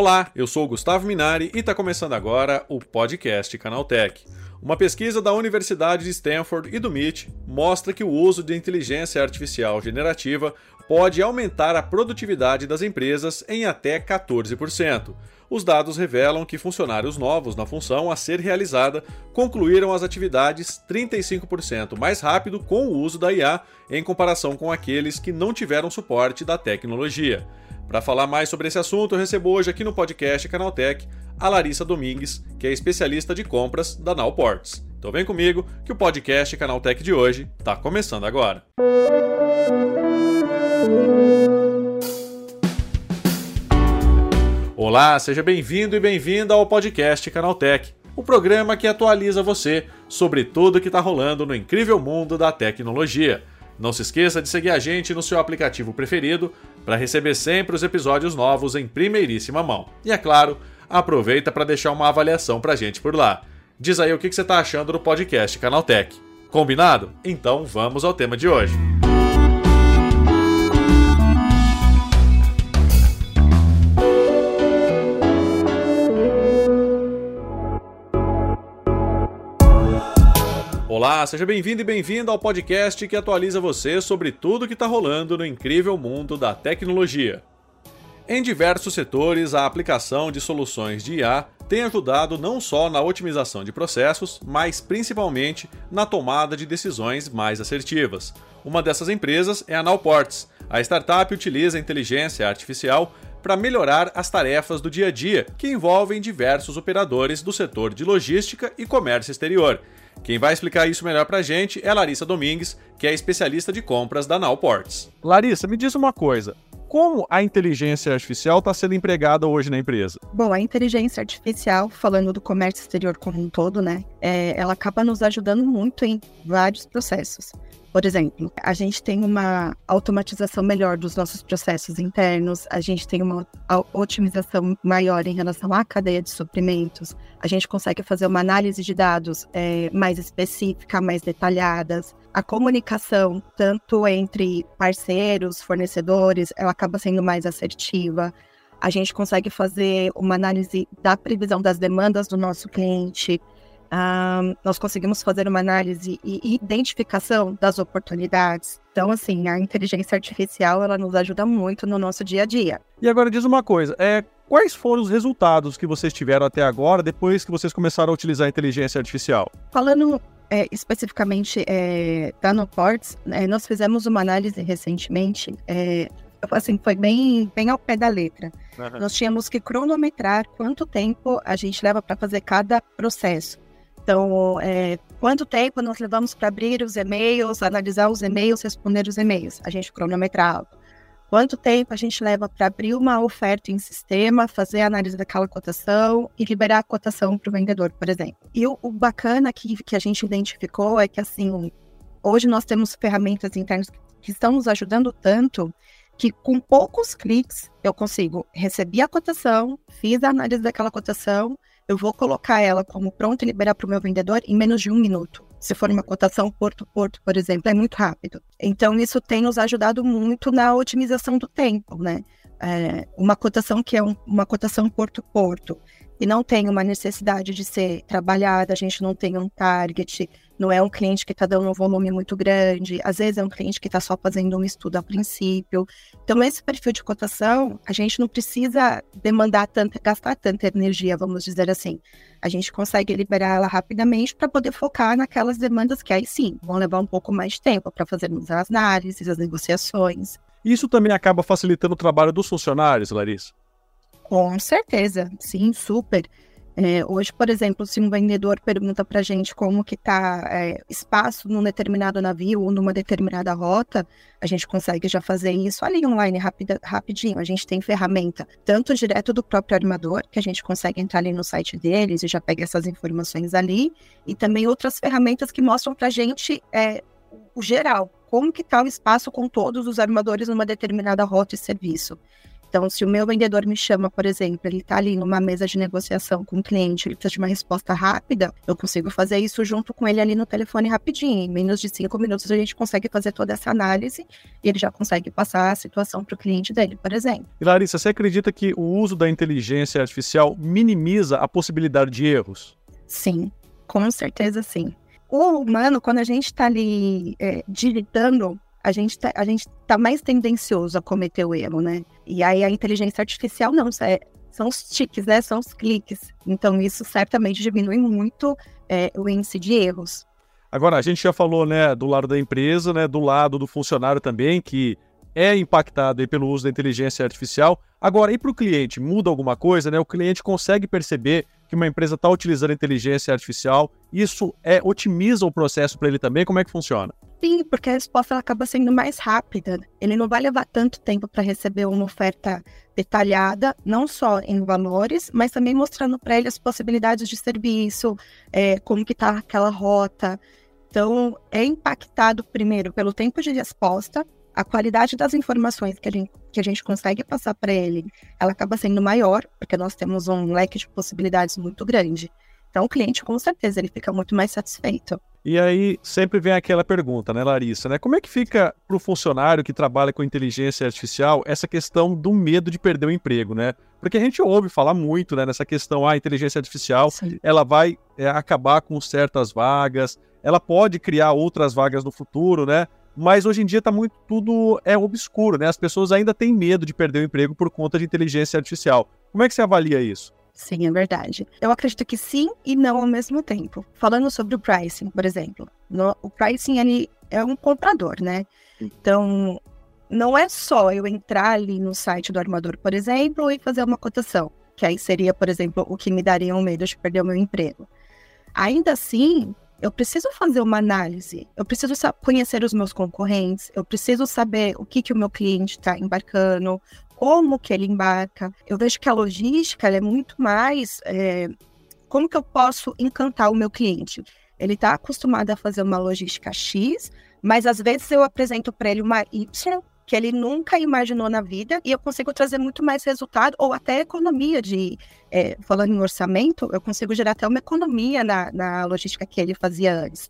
Olá, eu sou o Gustavo Minari e está começando agora o podcast Canaltech. Uma pesquisa da Universidade de Stanford e do MIT mostra que o uso de inteligência artificial generativa pode aumentar a produtividade das empresas em até 14%. Os dados revelam que funcionários novos na função a ser realizada concluíram as atividades 35% mais rápido com o uso da IA em comparação com aqueles que não tiveram suporte da tecnologia. Para falar mais sobre esse assunto, eu recebo hoje aqui no podcast Canaltech a Larissa Domingues, que é especialista de compras da Nowports. Então vem comigo que o podcast Canaltech de hoje está começando agora. Olá, seja bem-vindo e bem-vinda ao podcast Canaltech, o programa que atualiza você sobre tudo que está rolando no incrível mundo da tecnologia. Não se esqueça de seguir a gente no seu aplicativo preferido para receber sempre os episódios novos em primeiríssima mão. E é claro, aproveita para deixar uma avaliação para gente por lá. Diz aí o que você está achando do podcast Canaltech. Combinado? Então vamos ao tema de hoje. Olá, seja bem-vindo e bem-vinda ao podcast que atualiza você sobre tudo que está rolando no incrível mundo da tecnologia. Em diversos setores, a aplicação de soluções de IA tem ajudado não só na otimização de processos, mas principalmente na tomada de decisões mais assertivas. Uma dessas empresas é a Nowports. A startup utiliza a inteligência artificial para melhorar as tarefas do dia a dia, que envolvem diversos operadores do setor de logística e comércio exterior. Quem vai explicar isso melhor pra gente é Larissa Domingues, que é especialista de compras da Nowports. Larissa, me diz uma coisa. Como a inteligência artificial está sendo empregada hoje na empresa? Bom, a inteligência artificial, falando do comércio exterior como um todo, né, é, ela acaba nos ajudando muito em vários processos. Por exemplo, a gente tem uma automatização melhor dos nossos processos internos, a gente tem uma otimização maior em relação à cadeia de suprimentos, a gente consegue fazer uma análise de dados é, mais específica, mais detalhadas. A comunicação, tanto entre parceiros, fornecedores, ela acaba sendo mais assertiva. A gente consegue fazer uma análise da previsão das demandas do nosso cliente, um, nós conseguimos fazer uma análise e identificação das oportunidades. Então, assim, a inteligência artificial ela nos ajuda muito no nosso dia a dia. E agora diz uma coisa, é, quais foram os resultados que vocês tiveram até agora, depois que vocês começaram a utilizar a inteligência artificial? Falando é, especificamente é, da Noports, é, nós fizemos uma análise recentemente, é, assim, foi bem, bem ao pé da letra. Uhum. Nós tínhamos que cronometrar quanto tempo a gente leva para fazer cada processo. Então, é, quanto tempo nós levamos para abrir os e-mails, analisar os e-mails, responder os e-mails? A gente cronometrava. Quanto tempo a gente leva para abrir uma oferta em sistema, fazer a análise daquela cotação e liberar a cotação para o vendedor, por exemplo. E o, o bacana que, que a gente identificou é que, assim, hoje nós temos ferramentas internas que estão nos ajudando tanto que com poucos cliques eu consigo receber a cotação, fiz a análise daquela cotação, eu vou colocar ela como pronta e liberar para o meu vendedor em menos de um minuto. Se for uma cotação Porto-Porto, por exemplo, é muito rápido. Então, isso tem nos ajudado muito na otimização do tempo, né? É, uma cotação que é um, uma cotação Porto-Porto e não tem uma necessidade de ser trabalhada, a gente não tem um target, não é um cliente que está dando um volume muito grande, às vezes é um cliente que está só fazendo um estudo a princípio. Então, esse perfil de cotação, a gente não precisa demandar tanta, gastar tanta energia, vamos dizer assim. A gente consegue liberar ela rapidamente para poder focar naquelas demandas que aí sim vão levar um pouco mais de tempo para fazermos as análises, as negociações. Isso também acaba facilitando o trabalho dos funcionários, Larissa? Com certeza, sim, super. É, hoje, por exemplo, se um vendedor pergunta para a gente como que está é, espaço num determinado navio ou numa determinada rota, a gente consegue já fazer isso ali online rapida, rapidinho. A gente tem ferramenta tanto direto do próprio armador, que a gente consegue entrar ali no site deles e já pega essas informações ali, e também outras ferramentas que mostram para a gente é, o geral, como que está o espaço com todos os armadores numa determinada rota e serviço. Então, se o meu vendedor me chama, por exemplo, ele está ali numa mesa de negociação com o um cliente, ele precisa de uma resposta rápida, eu consigo fazer isso junto com ele ali no telefone rapidinho. Em menos de cinco minutos a gente consegue fazer toda essa análise e ele já consegue passar a situação para o cliente dele, por exemplo. E Larissa, você acredita que o uso da inteligência artificial minimiza a possibilidade de erros? Sim, com certeza sim. O humano, quando a gente está ali é, digitando a gente tá, a gente tá mais tendencioso a cometer o erro, né? E aí a inteligência artificial não, é, são os tiques, né? São os cliques. Então isso certamente diminui muito é, o índice de erros. Agora a gente já falou, né, do lado da empresa, né, do lado do funcionário também que é impactado pelo uso da inteligência artificial. Agora, e para o cliente, muda alguma coisa, né? O cliente consegue perceber que uma empresa está utilizando inteligência artificial. Isso é otimiza o processo para ele também. Como é que funciona? Sim, porque a resposta acaba sendo mais rápida. Ele não vai levar tanto tempo para receber uma oferta detalhada, não só em valores, mas também mostrando para ele as possibilidades de serviço, é, como que está aquela rota. Então, é impactado primeiro pelo tempo de resposta, a qualidade das informações que a gente, que a gente consegue passar para ele, ela acaba sendo maior, porque nós temos um leque de possibilidades muito grande. Então, o cliente, com certeza, ele fica muito mais satisfeito. E aí sempre vem aquela pergunta, né, Larissa, né? Como é que fica para o funcionário que trabalha com inteligência artificial essa questão do medo de perder o emprego, né? Porque a gente ouve falar muito, né, nessa questão, ah, a inteligência artificial, Sim. ela vai é, acabar com certas vagas, ela pode criar outras vagas no futuro, né? Mas hoje em dia tá muito tudo é obscuro, né? As pessoas ainda têm medo de perder o emprego por conta de inteligência artificial. Como é que você avalia isso? Sim, é verdade. Eu acredito que sim e não ao mesmo tempo. Falando sobre o pricing, por exemplo. No, o pricing ele é um comprador, né? Então, não é só eu entrar ali no site do armador, por exemplo, e fazer uma cotação, que aí seria, por exemplo, o que me daria um medo de perder o meu emprego. Ainda assim, eu preciso fazer uma análise, eu preciso conhecer os meus concorrentes, eu preciso saber o que, que o meu cliente está embarcando, como que ele embarca. Eu vejo que a logística é muito mais é, como que eu posso encantar o meu cliente. Ele está acostumado a fazer uma logística X, mas às vezes eu apresento para ele uma Y que ele nunca imaginou na vida e eu consigo trazer muito mais resultado ou até economia de, é, falando em orçamento, eu consigo gerar até uma economia na, na logística que ele fazia antes.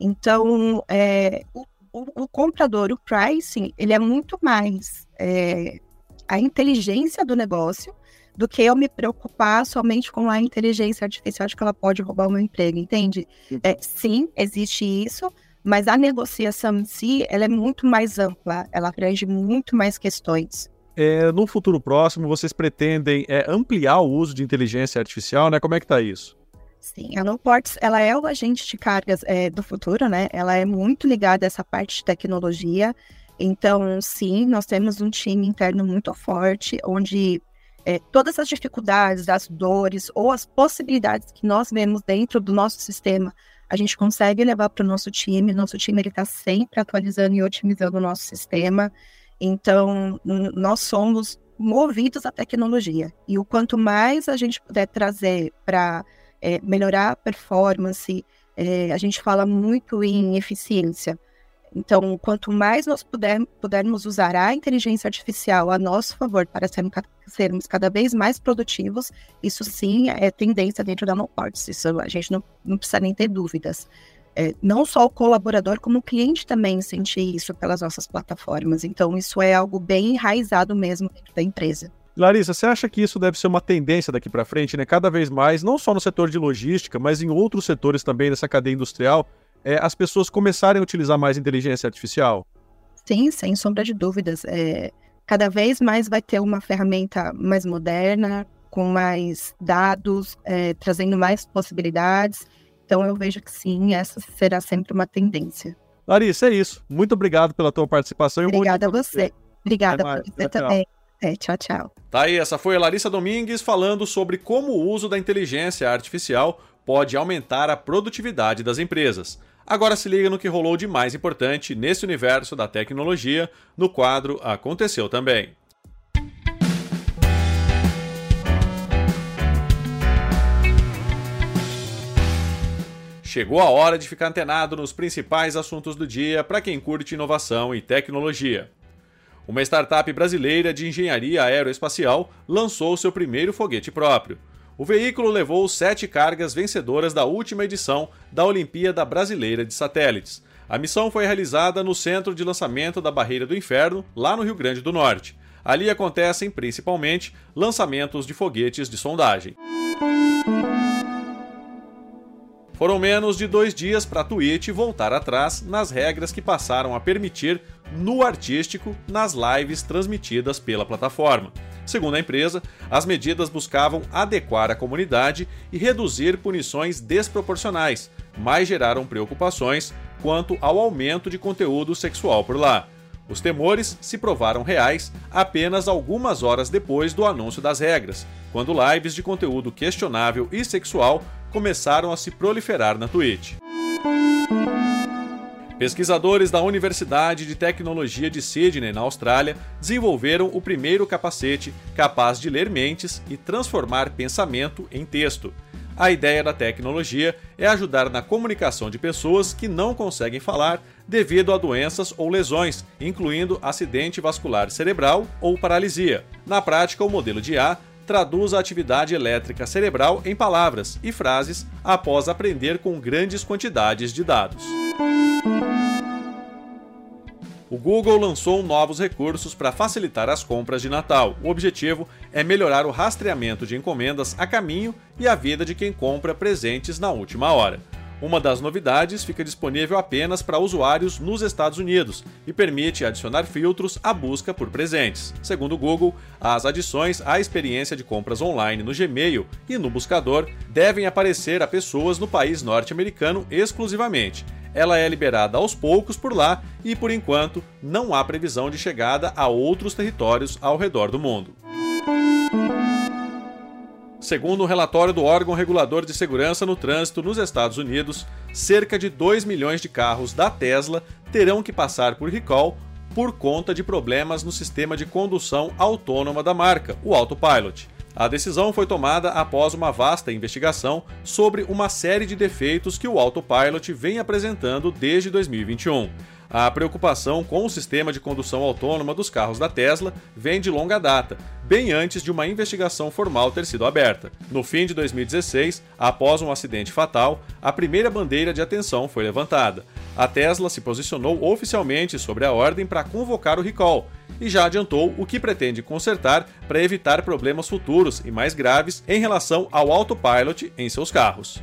Então, é, o, o, o, comprador, o pricing, ele é muito mais é, a inteligência do negócio do que eu me preocupar somente com a inteligência artificial de que ela pode roubar o meu emprego, entende? É, sim, existe isso, mas a negociação em si, ela é muito mais ampla, ela abrange muito mais questões. É, no futuro próximo, vocês pretendem é, ampliar o uso de inteligência artificial, né? Como é que está isso? Sim, a NoPorts, ela é o agente de cargas é, do futuro, né? Ela é muito ligada a essa parte de tecnologia, então, sim, nós temos um time interno muito forte, onde é, todas as dificuldades, as dores ou as possibilidades que nós vemos dentro do nosso sistema, a gente consegue levar para o nosso time. Nosso time está sempre atualizando e otimizando o nosso sistema. Então, nós somos movidos à tecnologia. E o quanto mais a gente puder trazer para é, melhorar a performance, é, a gente fala muito em eficiência. Então, quanto mais nós puder, pudermos usar a inteligência artificial a nosso favor para sermos, sermos cada vez mais produtivos, isso sim é tendência dentro da NoParts. Isso a gente não, não precisa nem ter dúvidas. É, não só o colaborador, como o cliente também sente isso pelas nossas plataformas. Então, isso é algo bem enraizado mesmo dentro da empresa. Larissa, você acha que isso deve ser uma tendência daqui para frente, né? Cada vez mais, não só no setor de logística, mas em outros setores também dessa cadeia industrial, é, as pessoas começarem a utilizar mais inteligência artificial? Sim, sem sombra de dúvidas. É, cada vez mais vai ter uma ferramenta mais moderna, com mais dados, é, trazendo mais possibilidades. Então eu vejo que sim, essa será sempre uma tendência. Larissa, é isso. Muito obrigado pela tua participação. Obrigada a você. Obrigada por você tchau, também. Tchau. É, tchau, tchau. Tá aí, essa foi a Larissa Domingues falando sobre como o uso da inteligência artificial pode aumentar a produtividade das empresas. Agora se liga no que rolou de mais importante nesse universo da tecnologia no quadro Aconteceu Também. Chegou a hora de ficar antenado nos principais assuntos do dia para quem curte inovação e tecnologia. Uma startup brasileira de engenharia aeroespacial lançou seu primeiro foguete próprio. O veículo levou sete cargas vencedoras da última edição da Olimpíada Brasileira de Satélites. A missão foi realizada no centro de lançamento da Barreira do Inferno, lá no Rio Grande do Norte. Ali acontecem, principalmente, lançamentos de foguetes de sondagem. Foram menos de dois dias para a Twitch voltar atrás nas regras que passaram a permitir no artístico nas lives transmitidas pela plataforma. Segundo a empresa, as medidas buscavam adequar a comunidade e reduzir punições desproporcionais, mas geraram preocupações quanto ao aumento de conteúdo sexual por lá. Os temores se provaram reais apenas algumas horas depois do anúncio das regras, quando lives de conteúdo questionável e sexual começaram a se proliferar na Twitch. Pesquisadores da Universidade de Tecnologia de Sydney, na Austrália, desenvolveram o primeiro capacete capaz de ler mentes e transformar pensamento em texto. A ideia da tecnologia é ajudar na comunicação de pessoas que não conseguem falar devido a doenças ou lesões, incluindo acidente vascular cerebral ou paralisia. Na prática, o modelo de IA traduz a atividade elétrica cerebral em palavras e frases após aprender com grandes quantidades de dados. O Google lançou novos recursos para facilitar as compras de Natal. O objetivo é melhorar o rastreamento de encomendas a caminho e a vida de quem compra presentes na última hora. Uma das novidades fica disponível apenas para usuários nos Estados Unidos e permite adicionar filtros à busca por presentes. Segundo o Google, as adições à experiência de compras online no Gmail e no buscador devem aparecer a pessoas no país norte-americano exclusivamente. Ela é liberada aos poucos por lá e, por enquanto, não há previsão de chegada a outros territórios ao redor do mundo. Segundo um relatório do órgão regulador de segurança no trânsito nos Estados Unidos, cerca de 2 milhões de carros da Tesla terão que passar por recall por conta de problemas no sistema de condução autônoma da marca, o Autopilot. A decisão foi tomada após uma vasta investigação sobre uma série de defeitos que o Autopilot vem apresentando desde 2021. A preocupação com o sistema de condução autônoma dos carros da Tesla vem de longa data, bem antes de uma investigação formal ter sido aberta. No fim de 2016, após um acidente fatal, a primeira bandeira de atenção foi levantada. A Tesla se posicionou oficialmente sobre a ordem para convocar o recall e já adiantou o que pretende consertar para evitar problemas futuros e mais graves em relação ao autopilot em seus carros.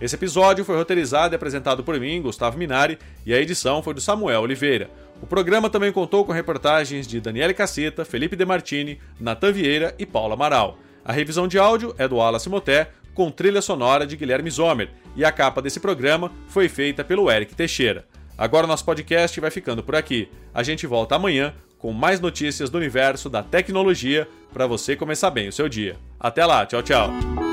Esse episódio foi roteirizado e apresentado por mim, Gustavo Minari, e a edição foi do Samuel Oliveira. O programa também contou com reportagens de Daniele Caceta, Felipe Demartini, Natan Vieira e Paula Amaral. A revisão de áudio é do Wallace Moté, com trilha sonora de Guilherme Zomer, e a capa desse programa foi feita pelo Eric Teixeira. Agora nosso podcast vai ficando por aqui. A gente volta amanhã com mais notícias do universo da tecnologia para você começar bem o seu dia. Até lá, tchau, tchau.